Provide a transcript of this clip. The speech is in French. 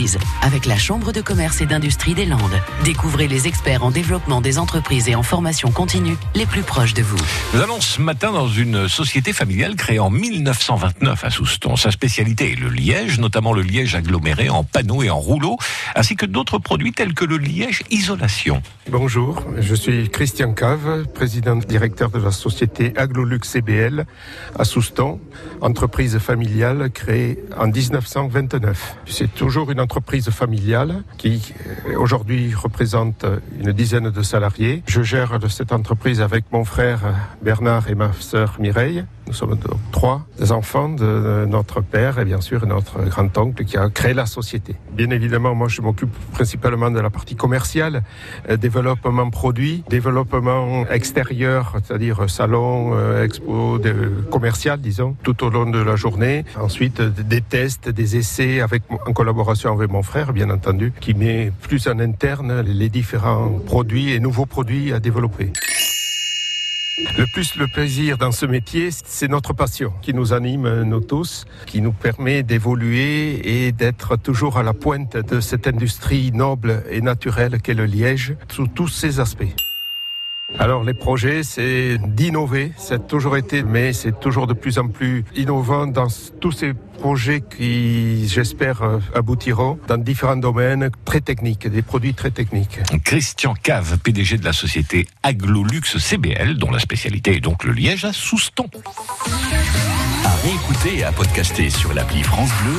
entreprises avec la Chambre de commerce et d'industrie des Landes. Découvrez les experts en développement des entreprises et en formation continue les plus proches de vous. Nous allons ce matin dans une société familiale créée en 1929 à Souston. Sa spécialité est le liège, notamment le liège aggloméré en panneaux et en rouleaux, ainsi que d'autres produits tels que le liège isolation. Bonjour, je suis Christian Cave, président directeur de la société Aglolux CBL à Souston, entreprise familiale créée en 1929. C'est toujours une entreprise familiale qui euh, aujourd'hui représente une dizaine de salariés. Je gère cette entreprise avec mon frère Bernard et ma sœur Mireille. Nous sommes trois enfants de notre père et bien sûr notre grand-oncle qui a créé la société. Bien évidemment, moi je m'occupe principalement de la partie commerciale, euh, développement produit, développement extérieur, c'est-à-dire salon, euh, expo commercial, disons, tout au long de la journée. Ensuite, des tests, des essais avec, en collaboration avec mon frère, bien entendu, qui met plus en interne les différents produits et nouveaux produits à développer. Le plus le plaisir dans ce métier, c'est notre passion qui nous anime, nous tous, qui nous permet d'évoluer et d'être toujours à la pointe de cette industrie noble et naturelle qu'est le liège, sous tous ses aspects. Alors les projets, c'est d'innover, ça a toujours été, mais c'est toujours de plus en plus innovant dans tous ces projets qui, j'espère, euh, aboutiront dans différents domaines très techniques, des produits très techniques. Christian Cave, PDG de la société Aglolux CBL, dont la spécialité est donc le liège à Souston. À réécouter et à podcaster sur l'appli France Bleu